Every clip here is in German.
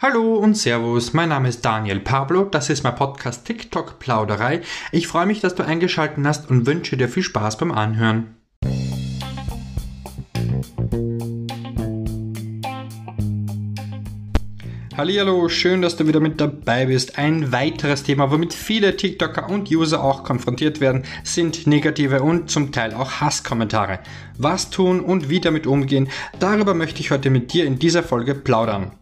Hallo und Servus, mein Name ist Daniel Pablo, das ist mein Podcast TikTok Plauderei. Ich freue mich, dass du eingeschaltet hast und wünsche dir viel Spaß beim Anhören. Hallo, schön, dass du wieder mit dabei bist. Ein weiteres Thema, womit viele TikToker und User auch konfrontiert werden, sind negative und zum Teil auch Hasskommentare. Was tun und wie damit umgehen, darüber möchte ich heute mit dir in dieser Folge plaudern.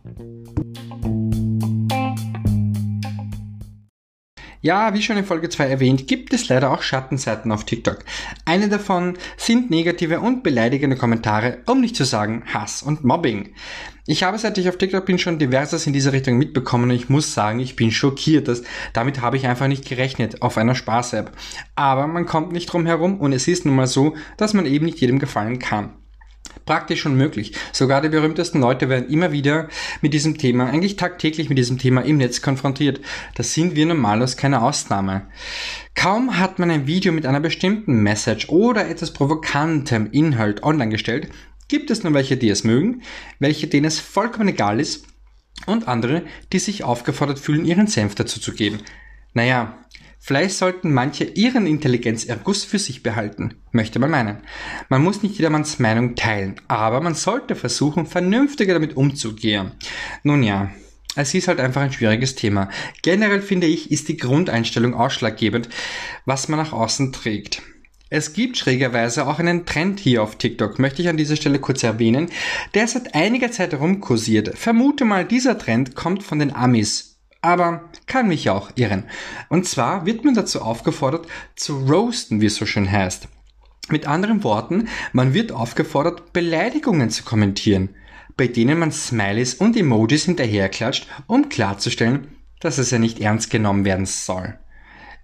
Ja, wie schon in Folge 2 erwähnt, gibt es leider auch Schattenseiten auf TikTok. Eine davon sind negative und beleidigende Kommentare, um nicht zu sagen Hass und Mobbing. Ich habe seit ich auf TikTok bin schon diverses in diese Richtung mitbekommen und ich muss sagen, ich bin schockiert. Dass, damit habe ich einfach nicht gerechnet auf einer Spaß-App. Aber man kommt nicht drum herum und es ist nun mal so, dass man eben nicht jedem gefallen kann praktisch unmöglich. Sogar die berühmtesten Leute werden immer wieder mit diesem Thema, eigentlich tagtäglich mit diesem Thema im Netz konfrontiert. Da sind wir normalerweise keine Ausnahme. Kaum hat man ein Video mit einer bestimmten Message oder etwas provokantem Inhalt online gestellt, gibt es nur welche, die es mögen, welche denen es vollkommen egal ist und andere, die sich aufgefordert fühlen, ihren Senf dazu zu geben. Naja, Vielleicht sollten manche ihren Intelligenzerguss für sich behalten, möchte man meinen. Man muss nicht jedermanns Meinung teilen, aber man sollte versuchen, vernünftiger damit umzugehen. Nun ja, es ist halt einfach ein schwieriges Thema. Generell finde ich, ist die Grundeinstellung ausschlaggebend, was man nach außen trägt. Es gibt schrägerweise auch einen Trend hier auf TikTok, möchte ich an dieser Stelle kurz erwähnen, der seit einiger Zeit herumkursiert. Vermute mal, dieser Trend kommt von den Amis aber kann mich auch irren. Und zwar wird man dazu aufgefordert, zu roasten, wie es so schön heißt. Mit anderen Worten, man wird aufgefordert, Beleidigungen zu kommentieren, bei denen man Smileys und Emojis hinterherklatscht, um klarzustellen, dass es ja nicht ernst genommen werden soll.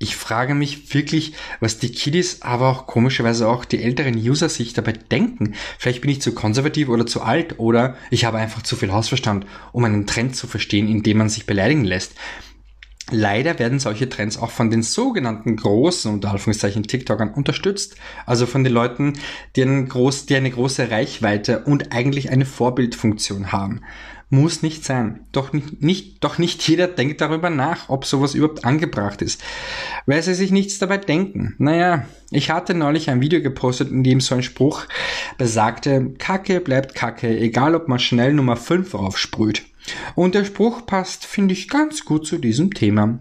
Ich frage mich wirklich, was die Kiddies, aber auch komischerweise auch die älteren User sich dabei denken. Vielleicht bin ich zu konservativ oder zu alt oder ich habe einfach zu viel Hausverstand, um einen Trend zu verstehen, in dem man sich beleidigen lässt. Leider werden solche Trends auch von den sogenannten großen, unter Anführungszeichen TikTokern, unterstützt. Also von den Leuten, die, groß, die eine große Reichweite und eigentlich eine Vorbildfunktion haben. Muss nicht sein. Doch nicht, nicht, doch nicht jeder denkt darüber nach, ob sowas überhaupt angebracht ist. Weil sie sich nichts dabei denken. Naja, ich hatte neulich ein Video gepostet, in dem so ein Spruch besagte, Kacke bleibt Kacke, egal ob man schnell Nummer 5 aufsprüht. Und der Spruch passt, finde ich, ganz gut zu diesem Thema.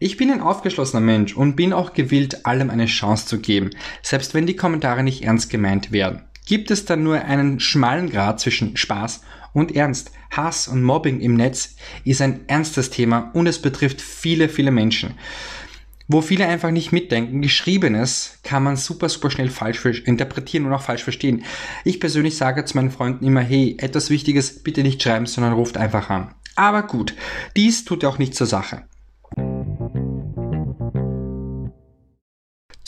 Ich bin ein aufgeschlossener Mensch und bin auch gewillt, allem eine Chance zu geben, selbst wenn die Kommentare nicht ernst gemeint werden. Gibt es dann nur einen schmalen Grad zwischen Spaß und Ernst? Hass und Mobbing im Netz ist ein ernstes Thema und es betrifft viele, viele Menschen. Wo viele einfach nicht mitdenken, Geschriebenes kann man super, super schnell falsch interpretieren und auch falsch verstehen. Ich persönlich sage zu meinen Freunden immer, hey, etwas Wichtiges bitte nicht schreiben, sondern ruft einfach an. Aber gut, dies tut ja auch nicht zur Sache.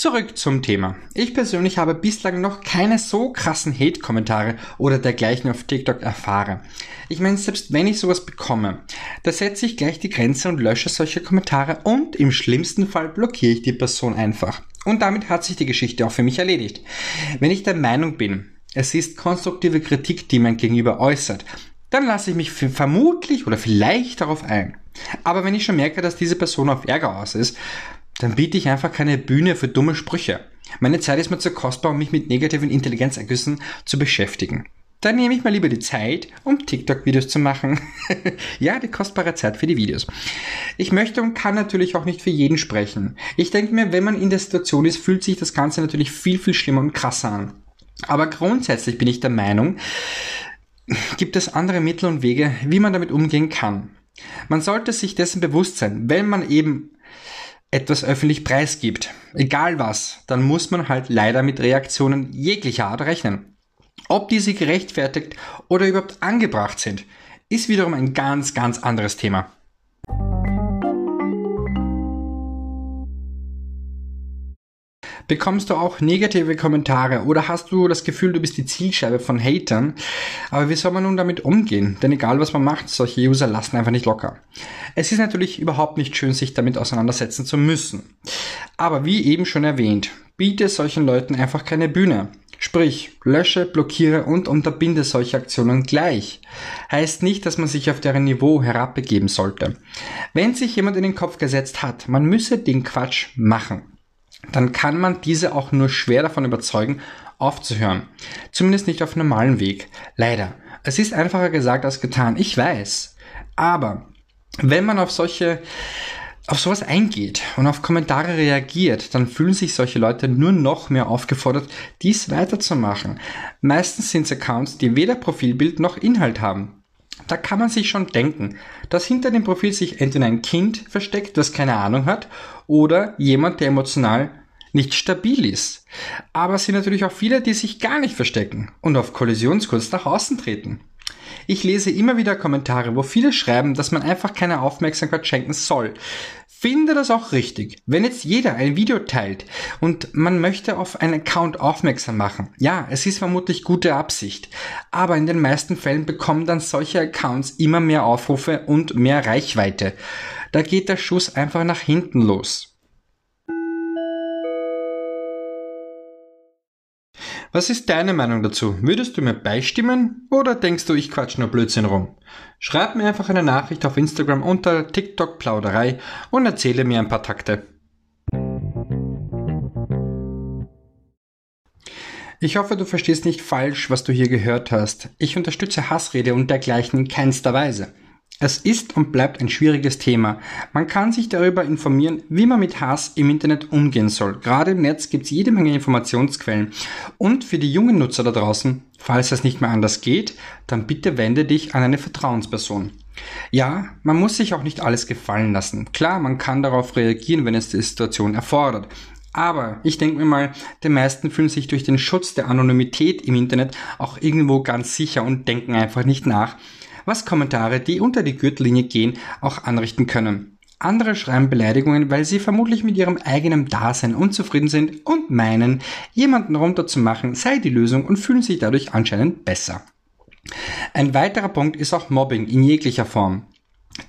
Zurück zum Thema. Ich persönlich habe bislang noch keine so krassen Hate-Kommentare oder dergleichen auf TikTok erfahren. Ich meine, selbst wenn ich sowas bekomme, da setze ich gleich die Grenze und lösche solche Kommentare und im schlimmsten Fall blockiere ich die Person einfach. Und damit hat sich die Geschichte auch für mich erledigt. Wenn ich der Meinung bin, es ist konstruktive Kritik, die mein Gegenüber äußert, dann lasse ich mich vermutlich oder vielleicht darauf ein. Aber wenn ich schon merke, dass diese Person auf Ärger aus ist, dann biete ich einfach keine Bühne für dumme Sprüche. Meine Zeit ist mir zu kostbar, um mich mit negativen Intelligenzergüssen zu beschäftigen. Dann nehme ich mal lieber die Zeit, um TikTok-Videos zu machen. ja, die kostbare Zeit für die Videos. Ich möchte und kann natürlich auch nicht für jeden sprechen. Ich denke mir, wenn man in der Situation ist, fühlt sich das Ganze natürlich viel, viel schlimmer und krasser an. Aber grundsätzlich bin ich der Meinung, gibt es andere Mittel und Wege, wie man damit umgehen kann. Man sollte sich dessen bewusst sein, wenn man eben etwas öffentlich preisgibt, egal was, dann muss man halt leider mit Reaktionen jeglicher Art rechnen. Ob diese gerechtfertigt oder überhaupt angebracht sind, ist wiederum ein ganz, ganz anderes Thema. Bekommst du auch negative Kommentare oder hast du das Gefühl, du bist die Zielscheibe von Hatern? Aber wie soll man nun damit umgehen? Denn egal was man macht, solche User lassen einfach nicht locker. Es ist natürlich überhaupt nicht schön, sich damit auseinandersetzen zu müssen. Aber wie eben schon erwähnt, biete solchen Leuten einfach keine Bühne. Sprich, lösche, blockiere und unterbinde solche Aktionen gleich. Heißt nicht, dass man sich auf deren Niveau herabbegeben sollte. Wenn sich jemand in den Kopf gesetzt hat, man müsse den Quatsch machen, dann kann man diese auch nur schwer davon überzeugen, aufzuhören. Zumindest nicht auf normalen Weg. Leider. Es ist einfacher gesagt als getan. Ich weiß. Aber wenn man auf solche auf sowas eingeht und auf Kommentare reagiert, dann fühlen sich solche Leute nur noch mehr aufgefordert, dies weiterzumachen. Meistens sind es Accounts, die weder Profilbild noch Inhalt haben. Da kann man sich schon denken, dass hinter dem Profil sich entweder ein Kind versteckt, das keine Ahnung hat, oder jemand, der emotional nicht stabil ist. Aber es sind natürlich auch viele, die sich gar nicht verstecken und auf Kollisionskurs nach außen treten. Ich lese immer wieder Kommentare, wo viele schreiben, dass man einfach keine Aufmerksamkeit schenken soll. Finde das auch richtig. Wenn jetzt jeder ein Video teilt und man möchte auf einen Account aufmerksam machen, ja, es ist vermutlich gute Absicht, aber in den meisten Fällen bekommen dann solche Accounts immer mehr Aufrufe und mehr Reichweite. Da geht der Schuss einfach nach hinten los. Was ist deine Meinung dazu? Würdest du mir beistimmen oder denkst du, ich quatsch nur Blödsinn rum? Schreib mir einfach eine Nachricht auf Instagram unter TikTok Plauderei und erzähle mir ein paar Takte. Ich hoffe, du verstehst nicht falsch, was du hier gehört hast. Ich unterstütze Hassrede und dergleichen in keinster Weise. Es ist und bleibt ein schwieriges Thema. Man kann sich darüber informieren, wie man mit Hass im Internet umgehen soll. Gerade im Netz gibt es jede Menge Informationsquellen. Und für die jungen Nutzer da draußen, falls es nicht mehr anders geht, dann bitte wende dich an eine Vertrauensperson. Ja, man muss sich auch nicht alles gefallen lassen. Klar, man kann darauf reagieren, wenn es die Situation erfordert. Aber ich denke mir mal, die meisten fühlen sich durch den Schutz der Anonymität im Internet auch irgendwo ganz sicher und denken einfach nicht nach, was Kommentare, die unter die Gürtellinie gehen, auch anrichten können. Andere schreiben Beleidigungen, weil sie vermutlich mit ihrem eigenen Dasein unzufrieden sind und meinen, jemanden runterzumachen sei die Lösung und fühlen sich dadurch anscheinend besser. Ein weiterer Punkt ist auch Mobbing in jeglicher Form.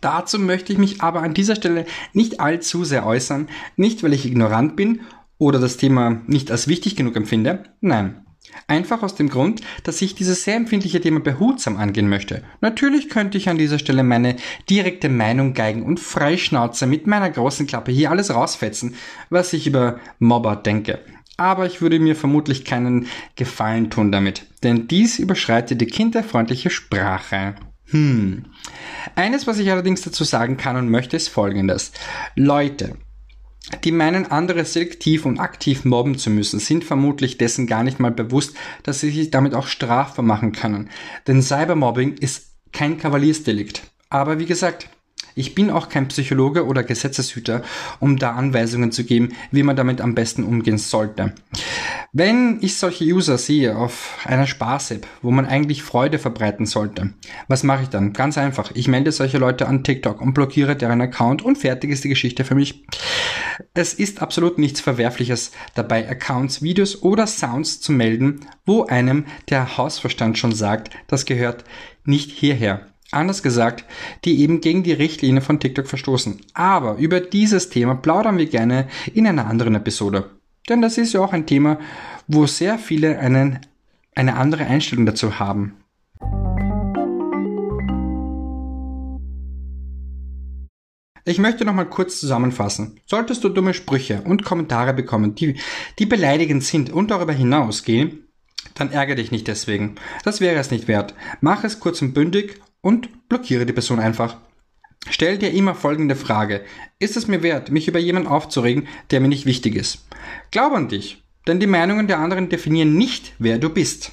Dazu möchte ich mich aber an dieser Stelle nicht allzu sehr äußern, nicht weil ich ignorant bin oder das Thema nicht als wichtig genug empfinde, nein. Einfach aus dem Grund, dass ich dieses sehr empfindliche Thema behutsam angehen möchte. Natürlich könnte ich an dieser Stelle meine direkte Meinung geigen und freischnauze mit meiner großen Klappe hier alles rausfetzen, was ich über Mobber denke. Aber ich würde mir vermutlich keinen Gefallen tun damit, denn dies überschreitet die kinderfreundliche Sprache. Hm. Eines, was ich allerdings dazu sagen kann und möchte, ist folgendes. Leute, die meinen, andere selektiv und aktiv mobben zu müssen, sind vermutlich dessen gar nicht mal bewusst, dass sie sich damit auch strafbar machen können. Denn Cybermobbing ist kein Kavaliersdelikt. Aber wie gesagt, ich bin auch kein Psychologe oder Gesetzeshüter, um da Anweisungen zu geben, wie man damit am besten umgehen sollte. Wenn ich solche User sehe auf einer Spaß-App, wo man eigentlich Freude verbreiten sollte, was mache ich dann? Ganz einfach. Ich melde solche Leute an TikTok und blockiere deren Account und fertig ist die Geschichte für mich. Es ist absolut nichts Verwerfliches dabei, Accounts, Videos oder Sounds zu melden, wo einem der Hausverstand schon sagt, das gehört nicht hierher. Anders gesagt, die eben gegen die Richtlinie von TikTok verstoßen. Aber über dieses Thema plaudern wir gerne in einer anderen Episode. Denn das ist ja auch ein Thema, wo sehr viele einen, eine andere Einstellung dazu haben. Ich möchte nochmal kurz zusammenfassen. Solltest du dumme Sprüche und Kommentare bekommen, die, die beleidigend sind und darüber hinausgehen, dann ärgere dich nicht deswegen. Das wäre es nicht wert. Mach es kurz und bündig und blockiere die Person einfach. Stell dir immer folgende Frage. Ist es mir wert, mich über jemanden aufzuregen, der mir nicht wichtig ist? Glaub an dich, denn die Meinungen der anderen definieren nicht, wer du bist.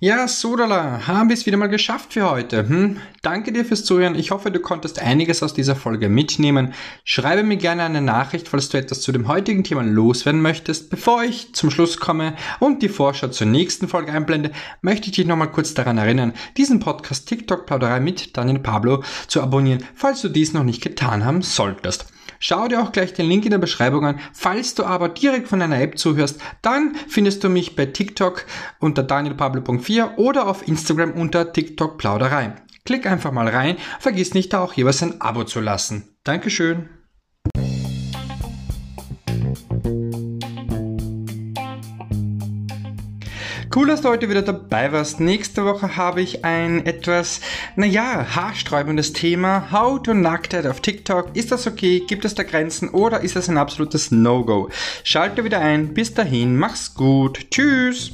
Ja, Sodala, haben wir es wieder mal geschafft für heute. Hm? Danke dir fürs Zuhören. Ich hoffe, du konntest einiges aus dieser Folge mitnehmen. Schreibe mir gerne eine Nachricht, falls du etwas zu dem heutigen Thema loswerden möchtest. Bevor ich zum Schluss komme und die Vorschau zur nächsten Folge einblende, möchte ich dich nochmal kurz daran erinnern, diesen Podcast TikTok Plauderei mit Daniel Pablo zu abonnieren, falls du dies noch nicht getan haben solltest. Schau dir auch gleich den Link in der Beschreibung an. Falls du aber direkt von einer App zuhörst, dann findest du mich bei TikTok unter danielpablo.4 oder auf Instagram unter TikTok Plauderei. Klick einfach mal rein, vergiss nicht da auch jeweils ein Abo zu lassen. Dankeschön. Cool, dass du heute wieder dabei warst. Nächste Woche habe ich ein etwas, naja, haarsträubendes Thema. How to Nacktheit auf TikTok. Ist das okay? Gibt es da Grenzen oder ist das ein absolutes No-Go? Schalte wieder ein. Bis dahin, mach's gut. Tschüss.